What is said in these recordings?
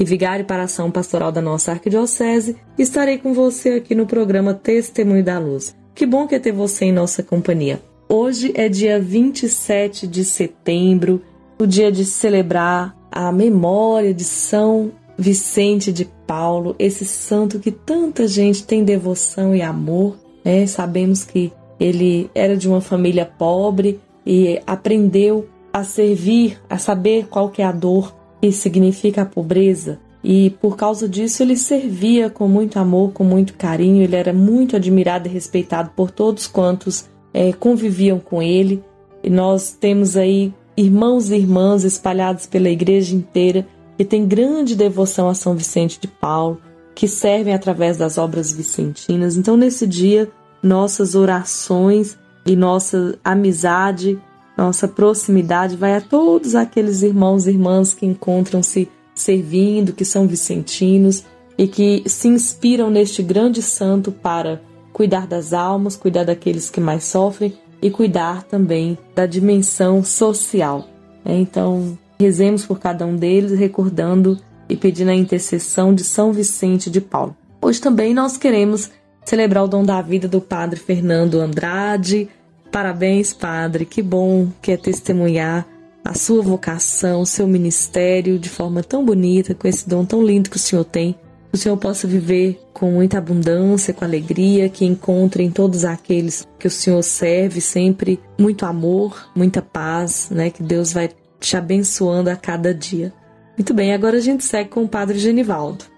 e vigário para a ação pastoral da nossa arquidiocese, estarei com você aqui no programa Testemunho da Luz. Que bom que é ter você em nossa companhia. Hoje é dia 27 de setembro, o dia de celebrar a memória de São Vicente de Paulo, esse santo que tanta gente tem devoção e amor. Né? Sabemos que ele era de uma família pobre e aprendeu a servir, a saber qual que é a dor que significa a pobreza. E por causa disso ele servia com muito amor, com muito carinho. Ele era muito admirado e respeitado por todos quantos eh, conviviam com ele. E nós temos aí irmãos e irmãs espalhados pela igreja inteira que têm grande devoção a São Vicente de Paulo, que servem através das obras vicentinas. Então, nesse dia, nossas orações e nossa amizade nossa proximidade vai a todos aqueles irmãos e irmãs que encontram-se servindo, que são vicentinos e que se inspiram neste grande santo para cuidar das almas, cuidar daqueles que mais sofrem e cuidar também da dimensão social. Então, rezemos por cada um deles, recordando e pedindo a intercessão de São Vicente de Paulo. Hoje também nós queremos celebrar o dom da vida do Padre Fernando Andrade, Parabéns, Padre. Que bom que é testemunhar a sua vocação, o seu ministério de forma tão bonita, com esse dom tão lindo que o Senhor tem. Que o Senhor possa viver com muita abundância, com alegria, que encontre em todos aqueles que o Senhor serve sempre muito amor, muita paz, né? Que Deus vai te abençoando a cada dia. Muito bem, agora a gente segue com o Padre Genivaldo.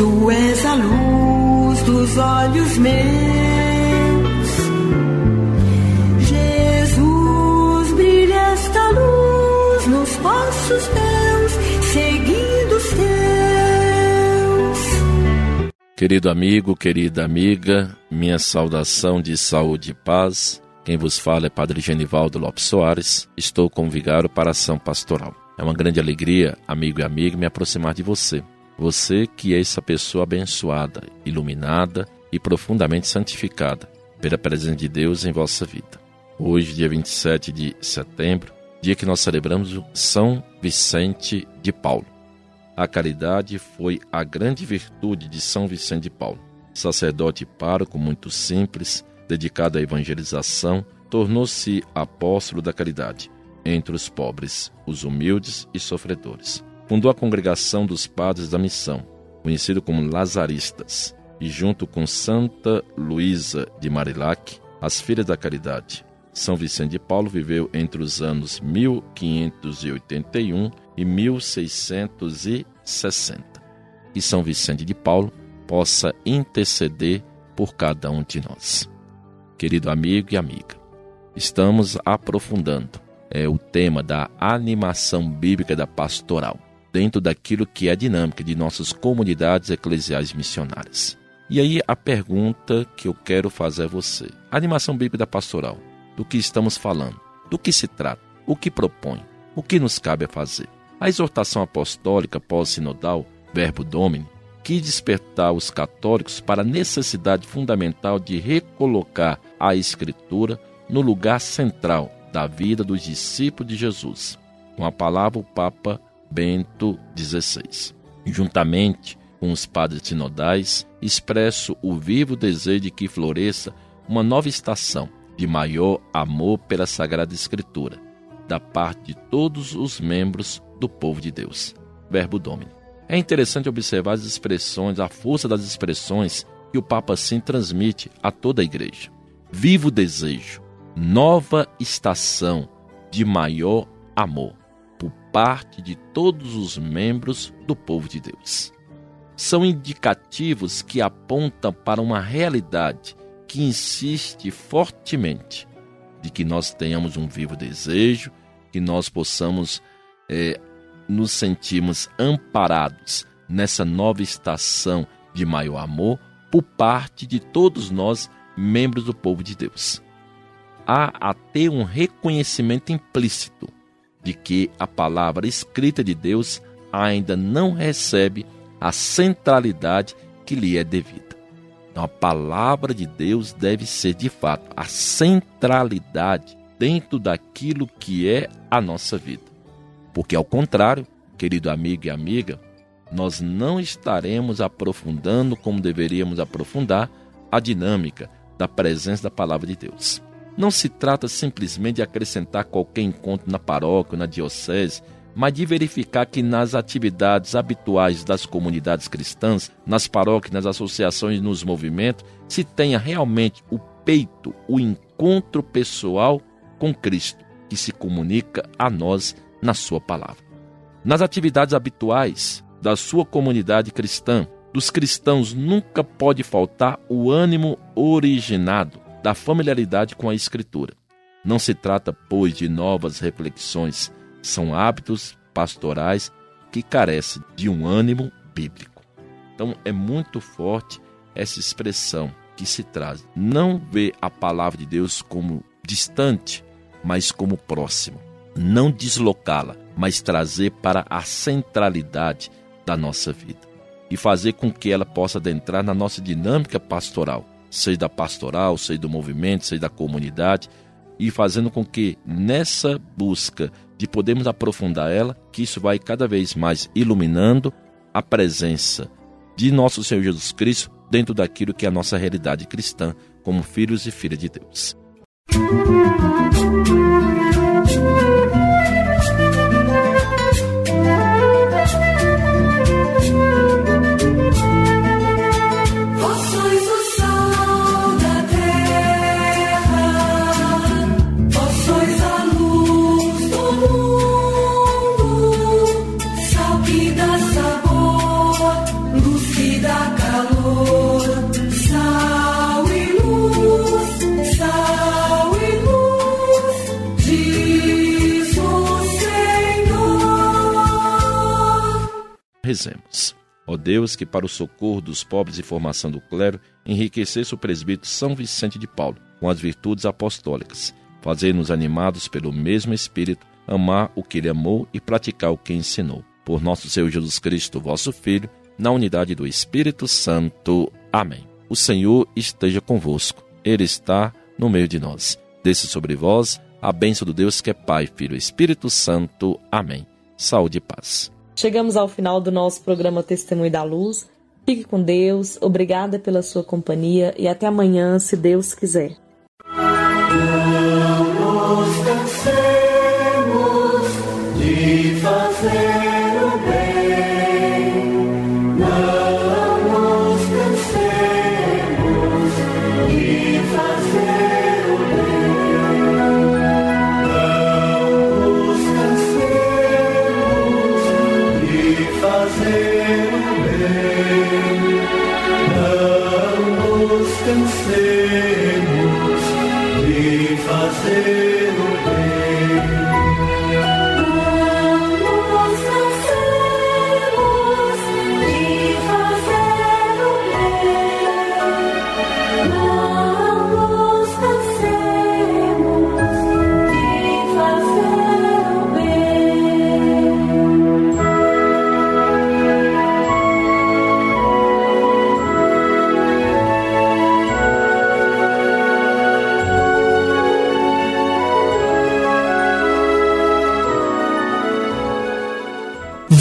Tu és a luz dos olhos meus. Jesus, brilha esta luz nos passos teus, seguindo os teus. Querido amigo, querida amiga, minha saudação de saúde e paz. Quem vos fala é Padre Genivaldo Lopes Soares. Estou com o vigário para ação pastoral. É uma grande alegria, amigo e amiga, me aproximar de você. Você que é essa pessoa abençoada, iluminada e profundamente santificada pela presença de Deus em vossa vida. Hoje, dia 27 de setembro, dia que nós celebramos São Vicente de Paulo. A caridade foi a grande virtude de São Vicente de Paulo. Sacerdote pároco muito simples, dedicado à evangelização, tornou-se apóstolo da caridade entre os pobres, os humildes e sofredores. Fundou a congregação dos padres da missão, conhecido como Lazaristas, e junto com Santa Luísa de Marilac, as Filhas da Caridade. São Vicente de Paulo viveu entre os anos 1581 e 1660. E São Vicente de Paulo possa interceder por cada um de nós. Querido amigo e amiga, estamos aprofundando é, o tema da animação bíblica da pastoral, dentro daquilo que é a dinâmica de nossas comunidades eclesiais missionárias. E aí a pergunta que eu quero fazer a você: a animação bíblica pastoral, do que estamos falando? Do que se trata? O que propõe? O que nos cabe a fazer? A exortação apostólica pós-sinodal, Verbo Domini, quis despertar os católicos para a necessidade fundamental de recolocar a Escritura no lugar central da vida dos discípulos de Jesus. Com a palavra, o Papa Bento XVI. Juntamente com os padres sinodais, expresso o vivo desejo de que floresça uma nova estação de maior amor pela Sagrada Escritura, da parte de todos os membros do povo de Deus. Verbo Domini. É interessante observar as expressões, a força das expressões que o Papa assim transmite a toda a igreja. Vivo desejo, nova estação de maior amor por parte de todos os membros do povo de Deus são indicativos que apontam para uma realidade que insiste fortemente de que nós tenhamos um vivo desejo, que nós possamos é, nos sentirmos amparados nessa nova estação de maior amor por parte de todos nós, membros do povo de Deus. Há até um reconhecimento implícito de que a palavra escrita de Deus ainda não recebe a centralidade que lhe é devida. Então, a palavra de Deus deve ser, de fato, a centralidade dentro daquilo que é a nossa vida. Porque, ao contrário, querido amigo e amiga, nós não estaremos aprofundando como deveríamos aprofundar a dinâmica da presença da palavra de Deus. Não se trata simplesmente de acrescentar qualquer encontro na paróquia, na diocese, mas de verificar que nas atividades habituais das comunidades cristãs, nas paróquias, nas associações, nos movimentos, se tenha realmente o peito, o encontro pessoal com Cristo, que se comunica a nós na Sua palavra. Nas atividades habituais da sua comunidade cristã, dos cristãos nunca pode faltar o ânimo originado da familiaridade com a Escritura. Não se trata, pois, de novas reflexões, são hábitos pastorais que carecem de um ânimo bíblico. Então é muito forte essa expressão que se traz. Não ver a palavra de Deus como distante, mas como próximo. Não deslocá-la, mas trazer para a centralidade da nossa vida e fazer com que ela possa adentrar na nossa dinâmica pastoral, seja da pastoral, seja do movimento, seja da comunidade, e fazendo com que nessa busca de podermos aprofundar ela, que isso vai cada vez mais iluminando a presença de nosso Senhor Jesus Cristo dentro daquilo que é a nossa realidade cristã como filhos e filhas de Deus. Música Rezemos. Ó Deus, que para o socorro dos pobres e formação do clero, enriquecesse o presbítero São Vicente de Paulo com as virtudes apostólicas, fazendo-nos animados pelo mesmo Espírito, amar o que ele amou e praticar o que ensinou. Por nosso Senhor Jesus Cristo, vosso Filho, na unidade do Espírito Santo. Amém. O Senhor esteja convosco. Ele está no meio de nós. Desça sobre vós a bênção do Deus que é Pai, Filho e Espírito Santo. Amém. Saúde e paz. Chegamos ao final do nosso programa Testemunho da Luz. Fique com Deus, obrigada pela sua companhia e até amanhã, se Deus quiser.